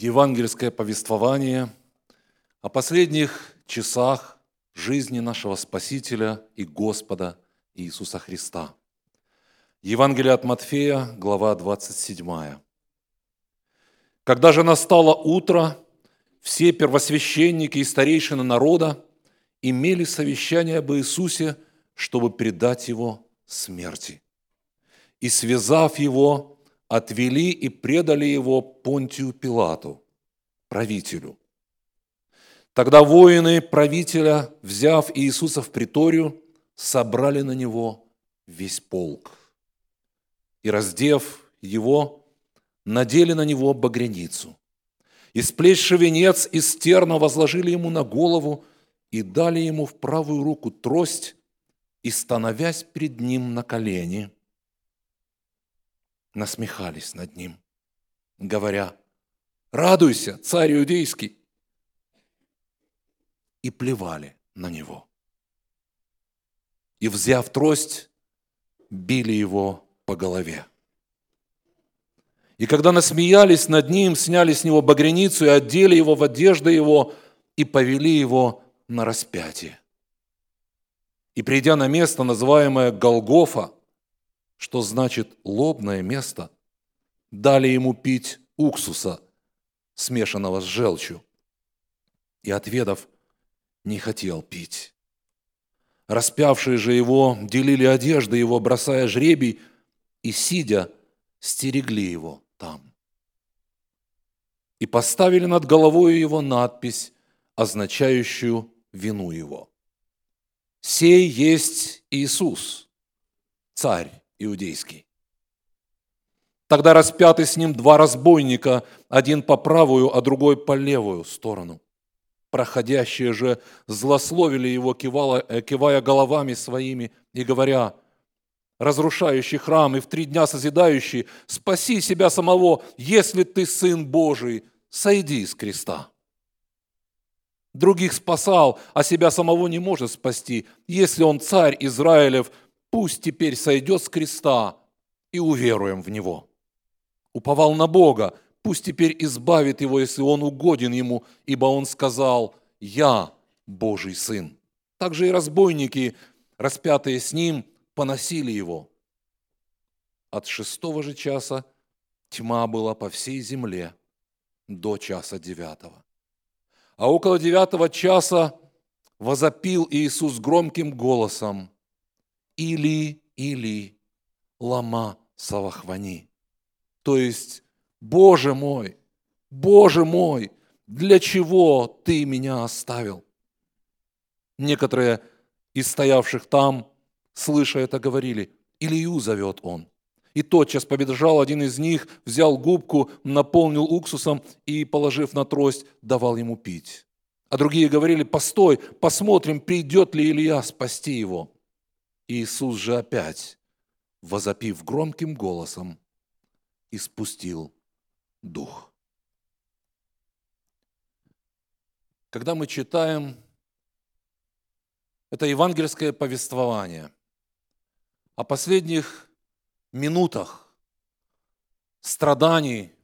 евангельское повествование о последних часах жизни нашего Спасителя и Господа Иисуса Христа. Евангелие от Матфея, глава 27. Когда же настало утро, все первосвященники и старейшины народа имели совещание об Иисусе, чтобы предать Его смерти. И, связав Его, отвели и предали его Понтию Пилату, правителю. Тогда воины правителя, взяв Иисуса в приторию, собрали на него весь полк. И, раздев его, надели на него багряницу. И сплечши венец из терна возложили ему на голову и дали ему в правую руку трость, и, становясь перед ним на колени – насмехались над ним, говоря, «Радуйся, царь иудейский!» И плевали на него. И, взяв трость, били его по голове. И когда насмеялись над ним, сняли с него багряницу и одели его в одежды его и повели его на распятие. И придя на место, называемое Голгофа, что значит лобное место, дали ему пить уксуса, смешанного с желчью. И отведав, не хотел пить. Распявшие же его делили одежды его, бросая жребий, и, сидя, стерегли его там. И поставили над головой его надпись, означающую вину его. «Сей есть Иисус, царь иудейский. Тогда распяты с ним два разбойника, один по правую, а другой по левую сторону. Проходящие же злословили его, кивая, э, кивая головами своими и говоря, разрушающий храм и в три дня созидающий, спаси себя самого, если ты Сын Божий, сойди с креста. Других спасал, а себя самого не может спасти, если он царь Израилев – пусть теперь сойдет с креста и уверуем в Него. Уповал на Бога, пусть теперь избавит его, если он угоден ему, ибо он сказал, «Я Божий Сын». Также и разбойники, распятые с ним, поносили его. От шестого же часа тьма была по всей земле до часа девятого. А около девятого часа возопил Иисус громким голосом, или, или, лама савахвани. То есть, Боже мой, Боже мой, для чего ты меня оставил? Некоторые из стоявших там, слыша это, говорили, Илью зовет он. И тотчас побежал один из них, взял губку, наполнил уксусом и, положив на трость, давал ему пить. А другие говорили, постой, посмотрим, придет ли Илья спасти его. Иисус же опять, возопив громким голосом, испустил дух. Когда мы читаем это евангельское повествование о последних минутах страданий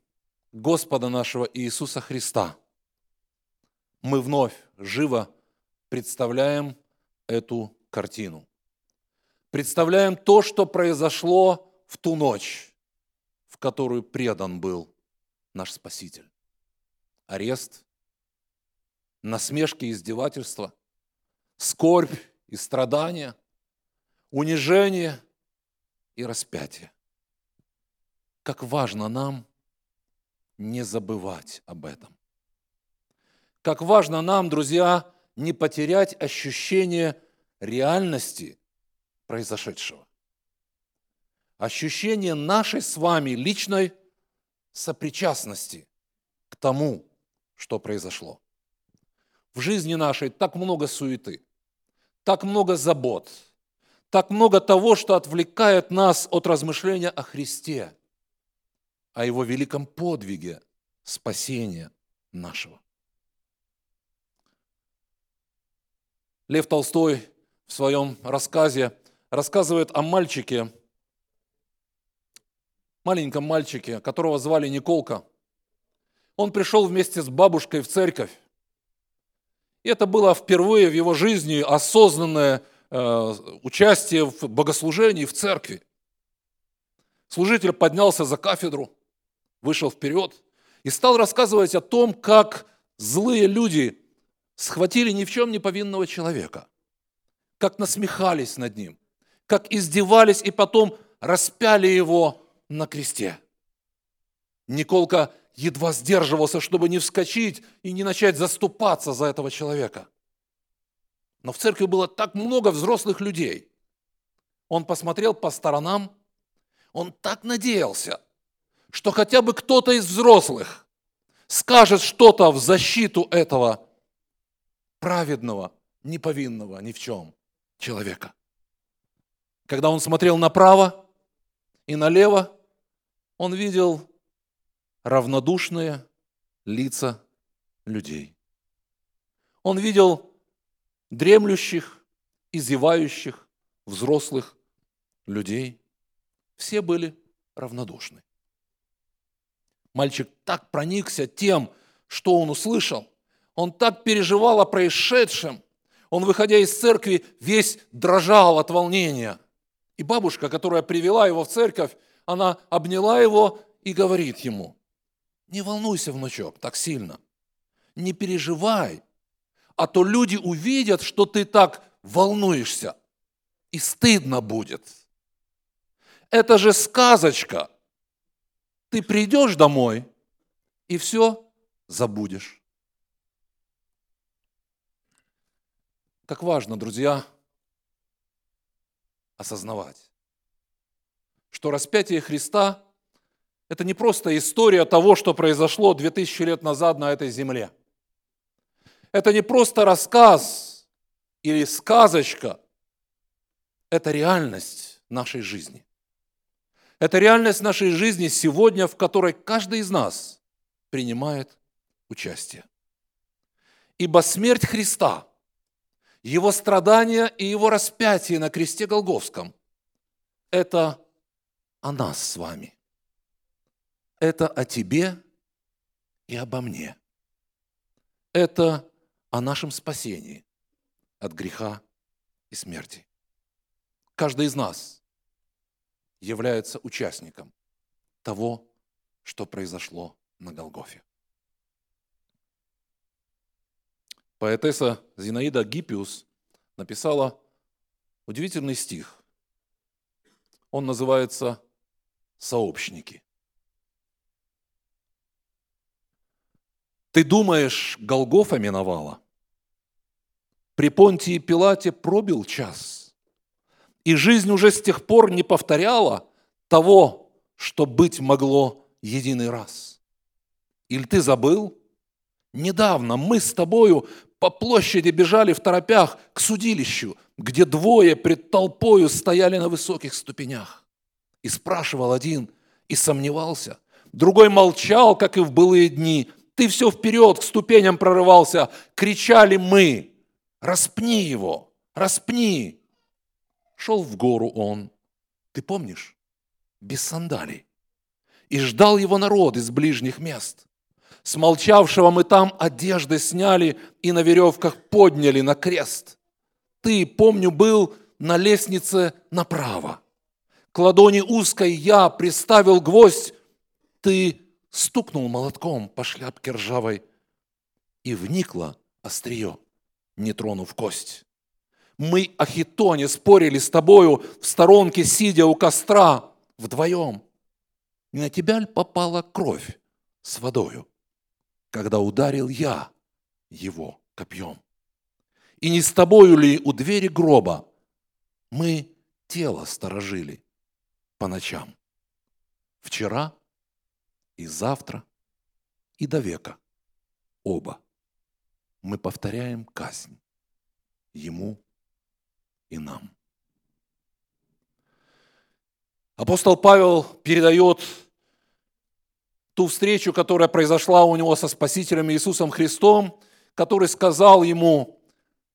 Господа нашего Иисуса Христа, мы вновь живо представляем эту картину представляем то, что произошло в ту ночь, в которую предан был наш Спаситель. Арест, насмешки и издевательства, скорбь и страдания, унижение и распятие. Как важно нам не забывать об этом. Как важно нам, друзья, не потерять ощущение реальности – произошедшего. Ощущение нашей с вами личной сопричастности к тому, что произошло. В жизни нашей так много суеты, так много забот, так много того, что отвлекает нас от размышления о Христе, о Его великом подвиге спасения нашего. Лев Толстой в своем рассказе рассказывает о мальчике, маленьком мальчике, которого звали Николка. он пришел вместе с бабушкой в церковь. И это было впервые в его жизни осознанное э, участие в богослужении в церкви. Служитель поднялся за кафедру, вышел вперед и стал рассказывать о том, как злые люди схватили ни в чем не повинного человека, как насмехались над ним, как издевались и потом распяли его на кресте. Николка едва сдерживался, чтобы не вскочить и не начать заступаться за этого человека. Но в церкви было так много взрослых людей. Он посмотрел по сторонам, он так надеялся, что хотя бы кто-то из взрослых скажет что-то в защиту этого праведного, неповинного ни в чем человека. Когда он смотрел направо и налево, он видел равнодушные лица людей. Он видел дремлющих, изевающих, взрослых людей. Все были равнодушны. Мальчик так проникся тем, что он услышал. Он так переживал о происшедшем. Он, выходя из церкви, весь дрожал от волнения. И бабушка, которая привела его в церковь, она обняла его и говорит ему, не волнуйся, внучок, так сильно. Не переживай, а то люди увидят, что ты так волнуешься, и стыдно будет. Это же сказочка. Ты придешь домой и все забудешь. Как важно, друзья, осознавать, что распятие Христа – это не просто история того, что произошло 2000 лет назад на этой земле. Это не просто рассказ или сказочка, это реальность нашей жизни. Это реальность нашей жизни сегодня, в которой каждый из нас принимает участие. Ибо смерть Христа, Его страдания и Его распятие на кресте Голговском – это о нас с вами. Это о тебе и обо мне. Это о нашем спасении от греха и смерти. Каждый из нас является участником того, что произошло на Голгофе. Поэтесса Зинаида Гиппиус написала удивительный стих. Он называется сообщники. Ты думаешь, Голгофа миновала? При Понтии Пилате пробил час, и жизнь уже с тех пор не повторяла того, что быть могло единый раз. Или ты забыл? Недавно мы с тобою по площади бежали в торопях к судилищу, где двое пред толпою стояли на высоких ступенях. И спрашивал один, и сомневался. Другой молчал, как и в былые дни. Ты все вперед к ступеням прорывался. Кричали мы, распни его, распни. Шел в гору он, ты помнишь, без сандалий. И ждал его народ из ближних мест. Смолчавшего мы там одежды сняли и на веревках подняли на крест. Ты, помню, был на лестнице направо к ладони узкой я приставил гвоздь, ты стукнул молотком по шляпке ржавой, и вникло острие, не тронув кость. Мы о хитоне спорили с тобою в сторонке, сидя у костра, вдвоем. Не на тебя ли попала кровь с водою, когда ударил я его копьем? И не с тобою ли у двери гроба мы тело сторожили, по ночам. Вчера и завтра и до века. Оба. Мы повторяем казнь ему и нам. Апостол Павел передает ту встречу, которая произошла у него со Спасителем Иисусом Христом, который сказал ему,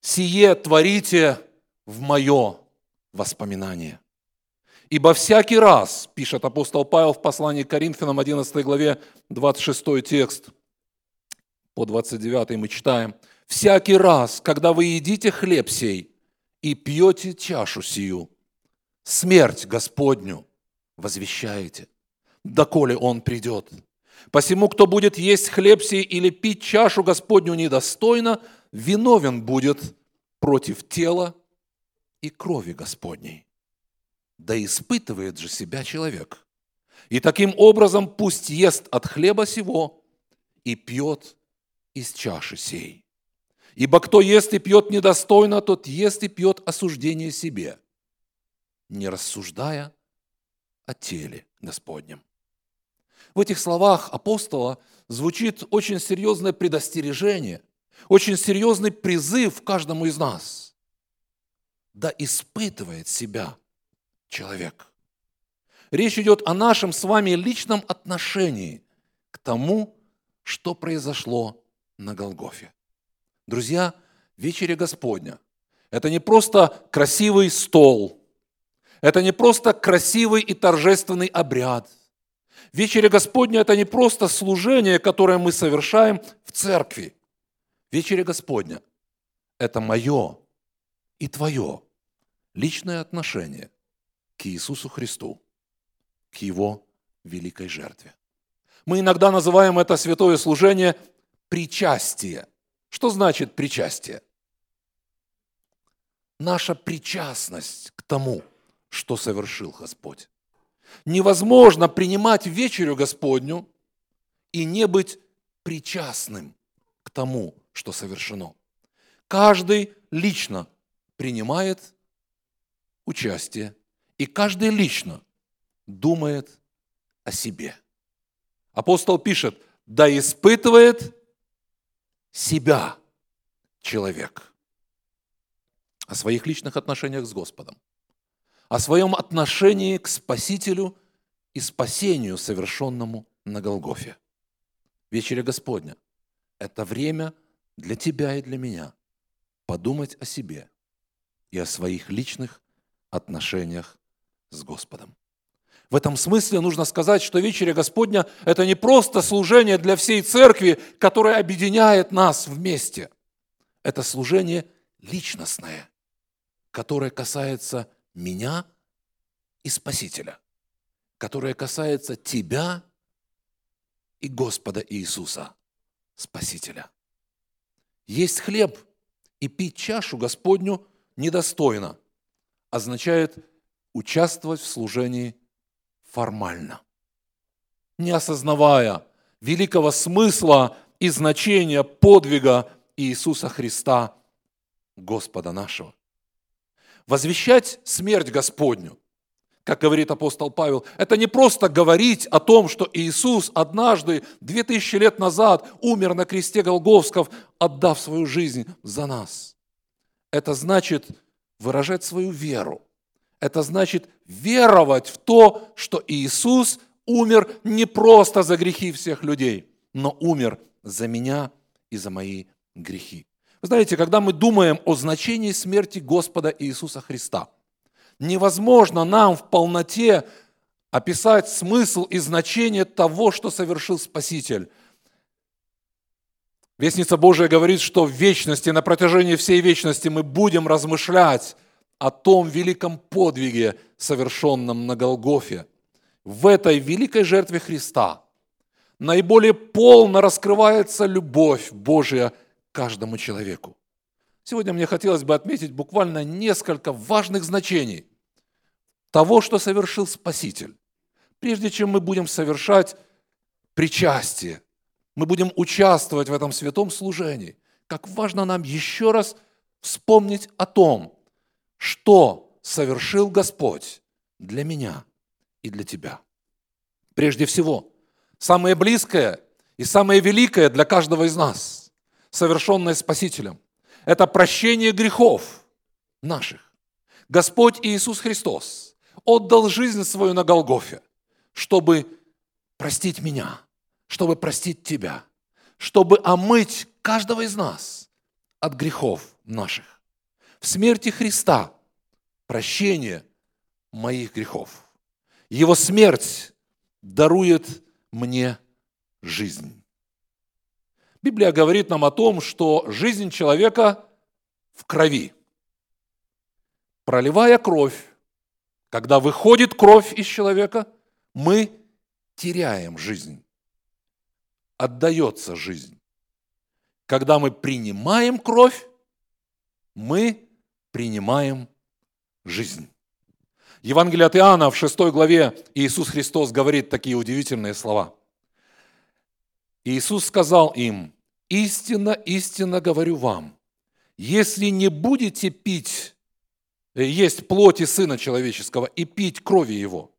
«Сие творите в мое воспоминание». Ибо всякий раз, пишет апостол Павел в послании к Коринфянам 11 главе 26 текст, по 29 мы читаем, «Всякий раз, когда вы едите хлеб сей и пьете чашу сию, смерть Господню возвещаете, доколе Он придет. Посему, кто будет есть хлеб сей или пить чашу Господню недостойно, виновен будет против тела и крови Господней. Да испытывает же себя человек. И таким образом пусть ест от хлеба сего и пьет из чаши сей. Ибо кто ест и пьет недостойно, тот ест и пьет осуждение себе, не рассуждая о теле Господнем. В этих словах апостола звучит очень серьезное предостережение, очень серьезный призыв каждому из нас. Да испытывает себя человек. Речь идет о нашем с вами личном отношении к тому, что произошло на Голгофе. Друзья, вечеря Господня – это не просто красивый стол, это не просто красивый и торжественный обряд. Вечеря Господня – это не просто служение, которое мы совершаем в церкви. Вечеря Господня – это мое и твое личное отношение к Иисусу Христу, к Его великой жертве. Мы иногда называем это святое служение причастие. Что значит причастие? Наша причастность к тому, что совершил Господь. Невозможно принимать вечерю Господню и не быть причастным к тому, что совершено. Каждый лично принимает участие, и каждый лично думает о себе. Апостол пишет, да испытывает себя человек о своих личных отношениях с Господом, о своем отношении к Спасителю и спасению, совершенному на Голгофе. Вечеря Господня – это время для тебя и для меня подумать о себе и о своих личных отношениях с Господом. В этом смысле нужно сказать, что вечеря Господня – это не просто служение для всей церкви, которое объединяет нас вместе. Это служение личностное, которое касается меня и Спасителя, которое касается тебя и Господа Иисуса, Спасителя. Есть хлеб и пить чашу Господню недостойно означает участвовать в служении формально, не осознавая великого смысла и значения подвига Иисуса Христа, Господа нашего. Возвещать смерть Господню, как говорит апостол Павел, это не просто говорить о том, что Иисус однажды, две тысячи лет назад, умер на кресте Голговсков, отдав свою жизнь за нас. Это значит выражать свою веру – это значит веровать в то, что Иисус умер не просто за грехи всех людей, но умер за меня и за мои грехи. Вы знаете, когда мы думаем о значении смерти Господа Иисуса Христа, невозможно нам в полноте описать смысл и значение того, что совершил Спаситель. Вестница Божия говорит, что в вечности, на протяжении всей вечности мы будем размышлять о том великом подвиге, совершенном на Голгофе. В этой великой жертве Христа наиболее полно раскрывается любовь Божия каждому человеку. Сегодня мне хотелось бы отметить буквально несколько важных значений того, что совершил Спаситель. Прежде чем мы будем совершать причастие, мы будем участвовать в этом святом служении, как важно нам еще раз вспомнить о том, что совершил Господь для меня и для тебя. Прежде всего, самое близкое и самое великое для каждого из нас, совершенное Спасителем, это прощение грехов наших. Господь Иисус Христос отдал жизнь свою на Голгофе, чтобы простить меня, чтобы простить тебя, чтобы омыть каждого из нас от грехов наших в смерти Христа прощение моих грехов. Его смерть дарует мне жизнь. Библия говорит нам о том, что жизнь человека в крови. Проливая кровь, когда выходит кровь из человека, мы теряем жизнь. Отдается жизнь. Когда мы принимаем кровь, мы принимаем жизнь. Евангелие от Иоанна в 6 главе Иисус Христос говорит такие удивительные слова. Иисус сказал им, «Истинно, истинно говорю вам, если не будете пить, э, есть плоти Сына Человеческого и пить крови Его,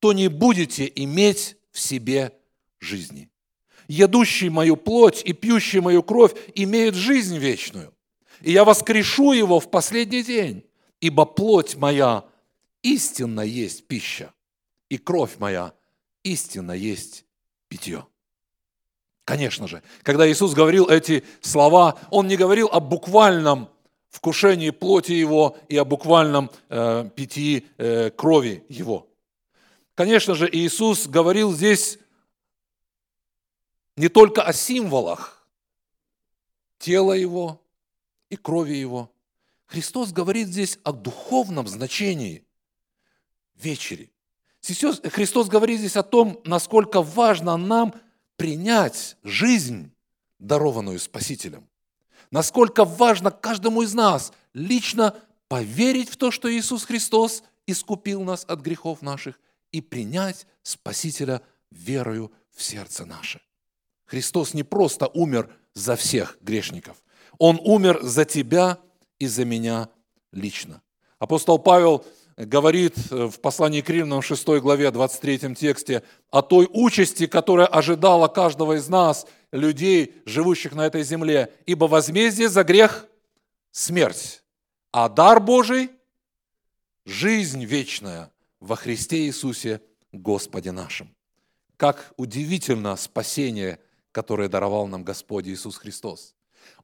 то не будете иметь в себе жизни. Едущий мою плоть и пьющий мою кровь имеет жизнь вечную, и я воскрешу его в последний день, ибо плоть моя истинно есть пища, и кровь моя истинно есть питье. Конечно же, когда Иисус говорил эти слова, Он не говорил о буквальном вкушении плоти Его и о буквальном э, питьи э, крови Его. Конечно же, Иисус говорил здесь не только о символах тела Его и крови Его. Христос говорит здесь о духовном значении вечери. Христос говорит здесь о том, насколько важно нам – принять жизнь, дарованную Спасителем. Насколько важно каждому из нас лично поверить в то, что Иисус Христос искупил нас от грехов наших и принять Спасителя верою в сердце наше. Христос не просто умер за всех грешников. Он умер за тебя и за меня лично. Апостол Павел говорит э, в послании к Римлянам 6 главе 23 тексте о той участи, которая ожидала каждого из нас, людей, живущих на этой земле. Ибо возмездие за грех – смерть, а дар Божий – жизнь вечная во Христе Иисусе Господе нашим. Как удивительно спасение, которое даровал нам Господь Иисус Христос.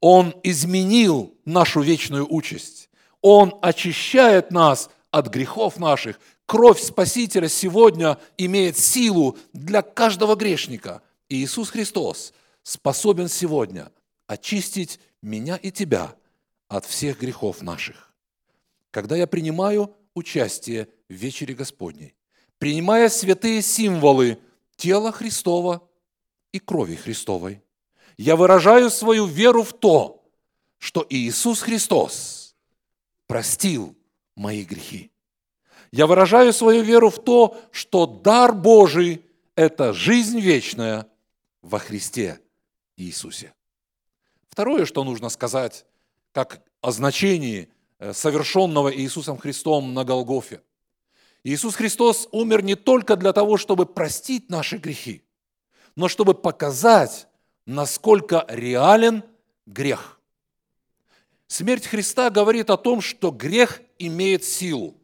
Он изменил нашу вечную участь. Он очищает нас от грехов наших. Кровь Спасителя сегодня имеет силу для каждого грешника. И Иисус Христос способен сегодня очистить меня и тебя от всех грехов наших. Когда я принимаю участие в вечере Господней, принимая святые символы тела Христова и крови Христовой, я выражаю свою веру в то, что Иисус Христос простил мои грехи. Я выражаю свою веру в то, что дар Божий – это жизнь вечная во Христе Иисусе. Второе, что нужно сказать, как о значении э, совершенного Иисусом Христом на Голгофе. Иисус Христос умер не только для того, чтобы простить наши грехи, но чтобы показать, насколько реален грех. Смерть Христа говорит о том, что грех имеет силу.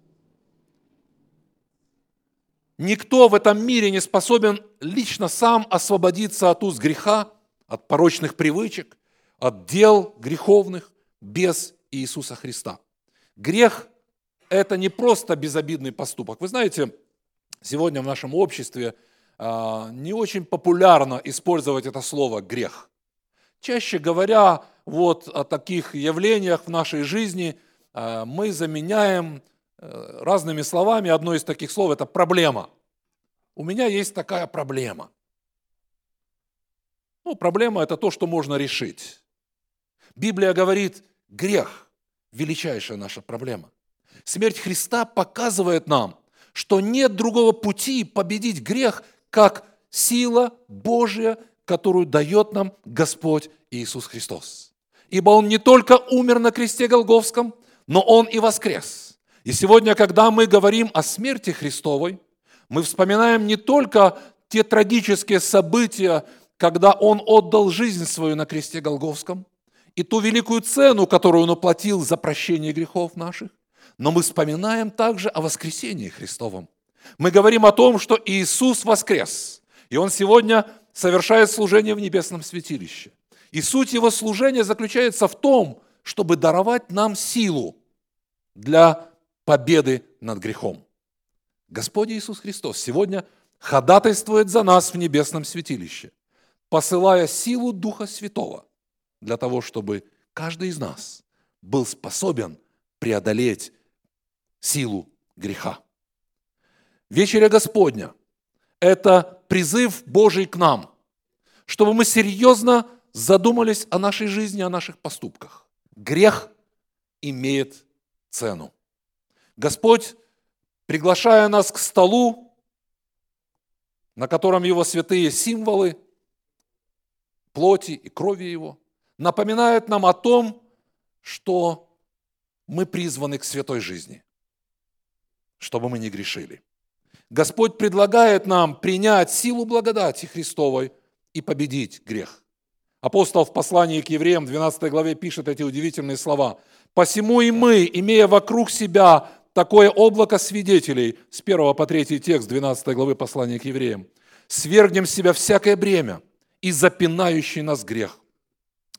Никто в этом мире не способен лично сам освободиться от уз греха, от порочных привычек, от дел греховных без Иисуса Христа. Грех – это не просто безобидный поступок. Вы знаете, сегодня в нашем обществе а, не очень популярно использовать это слово «грех». Чаще говоря вот о таких явлениях в нашей жизни – мы заменяем э, разными словами. Одно из таких слов – это проблема. У меня есть такая проблема. Ну, проблема – это то, что можно решить. Библия говорит, грех – величайшая наша проблема. Смерть Христа показывает нам, что нет другого пути победить грех, как сила Божья, которую дает нам Господь Иисус Христос. Ибо Он не только умер на кресте Голговском, но Он и воскрес. И сегодня, когда мы говорим о смерти Христовой, мы вспоминаем не только те трагические события, когда Он отдал жизнь свою на кресте Голговском, и ту великую цену, которую Он уплатил за прощение грехов наших, но мы вспоминаем также о воскресении Христовом. Мы говорим о том, что Иисус воскрес, и Он сегодня совершает служение в небесном святилище. И суть Его служения заключается в том, чтобы даровать нам силу для победы над грехом. Господь Иисус Христос сегодня ходатайствует за нас в небесном святилище. посылая силу Духа Святого для того, чтобы каждый из нас был способен преодолеть силу греха. Вечеря Господня – это призыв Божий к нам, чтобы мы серьезно задумались о нашей жизни, о наших поступках. Грех имеет цену. Господь, приглашая нас к столу, на котором Его святые символы, плоти и крови Его, напоминает нам о том, что мы призваны к святой жизни, чтобы мы не грешили. Господь предлагает нам принять силу благодати Христовой и победить грех. Апостол в послании к евреям в 12 главе пишет эти удивительные слова. «Посему и мы, имея вокруг себя такое облако свидетелей, с 1 по 3 текст 12 главы послания к евреям, свергнем с себя всякое бремя и запинающий нас грех,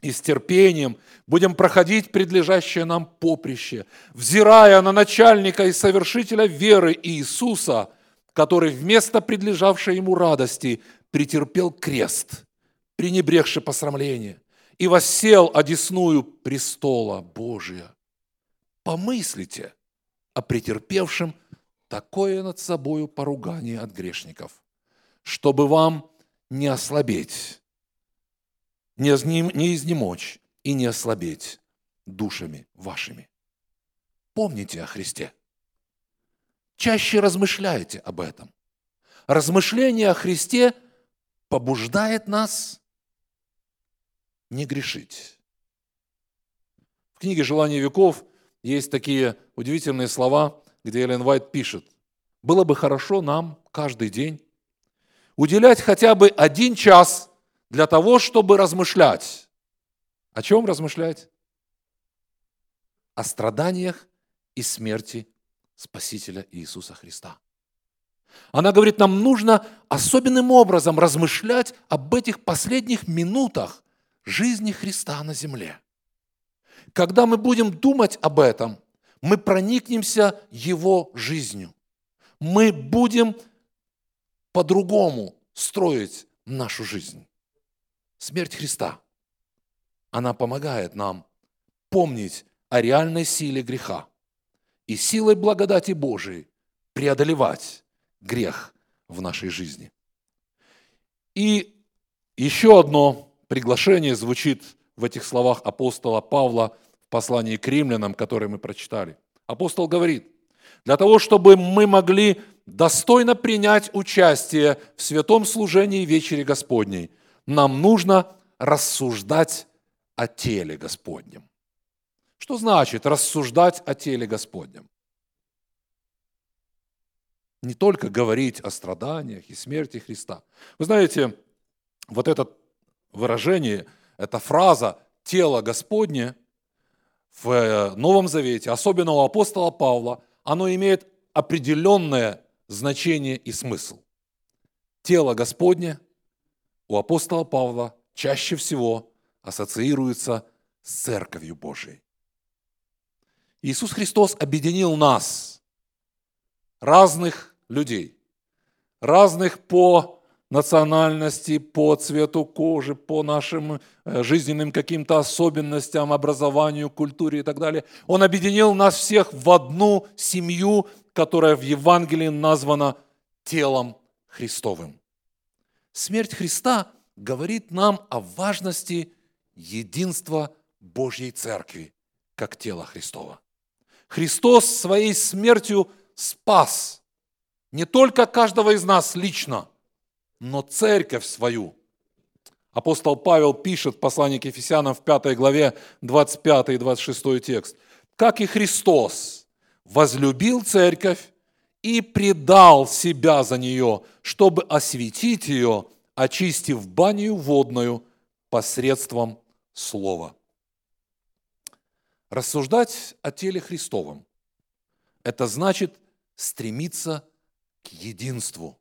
и с терпением будем проходить предлежащее нам поприще, взирая на начальника и совершителя веры Иисуса, который вместо предлежавшей ему радости претерпел крест, пренебрегший посрамление, и воссел одесную престола Божия. Помыслите о претерпевшем такое над собою поругание от грешников, чтобы вам не ослабеть, не изнемочь и не ослабеть душами вашими. Помните о Христе. Чаще размышляйте об этом. Размышление о Христе побуждает нас не грешить. В книге «Желание веков» есть такие удивительные слова, где Эллен Вайт пишет, «Было бы хорошо нам каждый день уделять хотя бы один час для того, чтобы размышлять. О чем размышлять? О страданиях и смерти Спасителя Иисуса Христа. Она говорит, нам нужно особенным образом размышлять об этих последних минутах жизни Христа на земле. Когда мы будем думать об этом, мы проникнемся Его жизнью. Мы будем по-другому строить нашу жизнь. Смерть Христа, она помогает нам помнить о реальной силе греха и силой благодати Божией преодолевать грех в нашей жизни. И еще одно приглашение звучит в этих словах апостола Павла в послании к римлянам, которое мы прочитали. Апостол говорит, для того, чтобы мы могли достойно принять участие в святом служении вечери Господней, нам нужно рассуждать о теле Господнем. Что значит рассуждать о теле Господнем? Не только говорить о страданиях и смерти Христа. Вы знаете, вот это выражение, эта фраза «тело Господне» в Новом Завете, особенно у апостола Павла, оно имеет определенное значение и смысл. Тело Господне у апостола Павла чаще всего ассоциируется с Церковью Божией. Иисус Христос объединил нас, разных людей, разных по национальности, по цвету кожи, по нашим э, жизненным каким-то особенностям, образованию, культуре и так далее. Он объединил нас всех в одну семью, которая в Евангелии названа телом Христовым. Смерть Христа говорит нам о важности единства Божьей Церкви, как тела Христова. Христос своей смертью спас не только каждого из нас лично, но церковь свою. Апостол Павел пишет в послании к Ефесянам в 5 главе 25 и 26 текст. «Как и Христос возлюбил церковь и предал себя за нее, чтобы осветить ее, очистив баню водную посредством слова». Рассуждать о теле Христовом – это значит стремиться к единству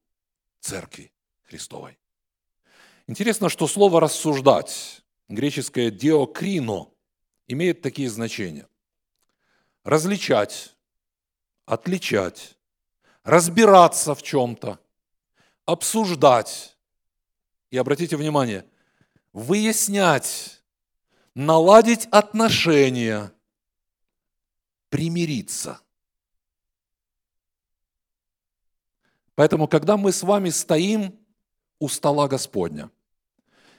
церкви Христовой. Интересно, что слово «рассуждать», греческое «диокрино», имеет такие значения. Различать, отличать, разбираться в чем-то, обсуждать. И обратите внимание, выяснять, наладить отношения, примириться. Поэтому, когда мы с вами стоим у стола Господня,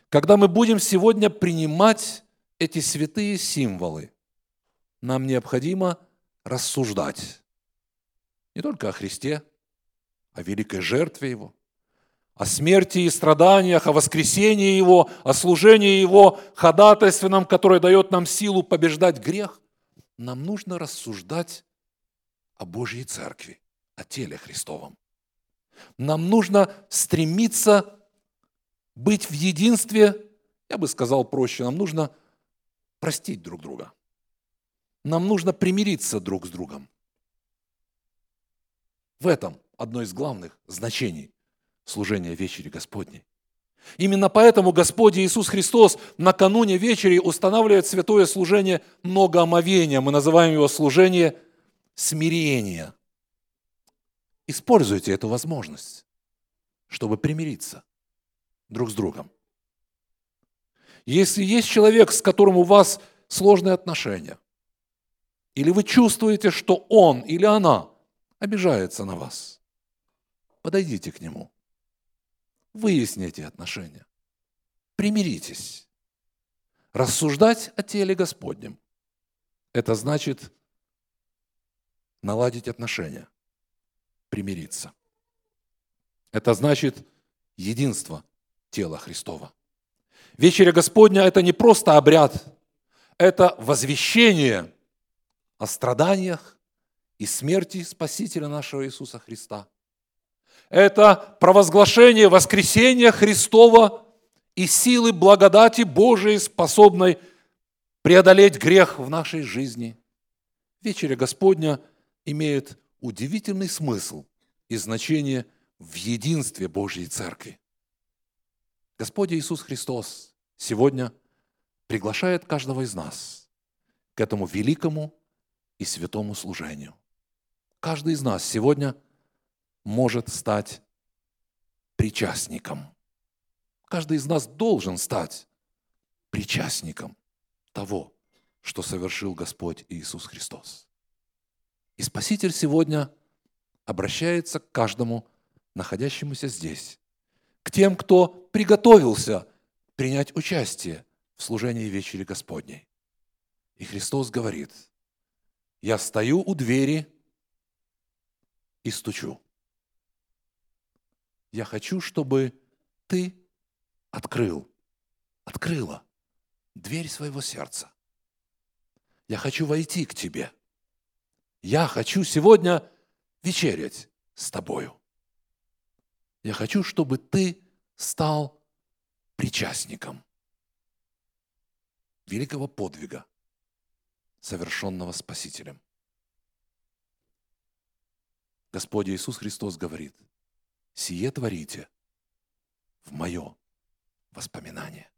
когда мы будем сегодня принимать эти святые символы, нам необходимо рассуждать не только о Христе, о великой жертве Его, о смерти и страданиях, о воскресении Его, о служении Его ходатайственном, которое дает нам силу побеждать грех, нам нужно рассуждать о Божьей Церкви, о теле Христовом. Нам нужно стремиться быть в единстве, я бы сказал проще, нам нужно простить друг друга. Нам нужно примириться друг с другом. В этом одно из главных значений служения вечери Господней. Именно поэтому Господь Иисус Христос накануне вечери устанавливает святое служение многоомовения. Мы называем его служение смирения. Используйте эту возможность, чтобы примириться друг с другом. Если есть человек, с которым у вас сложные отношения, или вы чувствуете, что он или она обижается на вас, подойдите к нему, выясните отношения, примиритесь. Рассуждать о теле Господнем – это значит наладить отношения, примириться. Это значит единство тела Христова. Вечеря Господня – это не просто обряд, это возвещение о страданиях и смерти Спасителя нашего Иисуса Христа. Это провозглашение воскресения Христова и силы благодати Божией, способной преодолеть грех в нашей жизни. Вечеря Господня имеет удивительный смысл и значение в единстве Божьей Церкви. Господь Иисус Христос сегодня приглашает каждого из нас к этому великому и святому служению. Каждый из нас сегодня может стать причастником. Каждый из нас должен стать причастником того, что совершил Господь Иисус Христос. И Спаситель сегодня обращается к каждому находящемуся здесь, к тем, кто приготовился принять участие в служении вечери Господней. И Христос говорит, я стою у двери и стучу. Я хочу, чтобы ты открыл, открыла дверь своего сердца. Я хочу войти к тебе. Я хочу сегодня вечерять с тобою. Я хочу, чтобы ты стал причастником великого подвига, совершенного Спасителем. Господь Иисус Христос говорит, «Сие творите в мое воспоминание».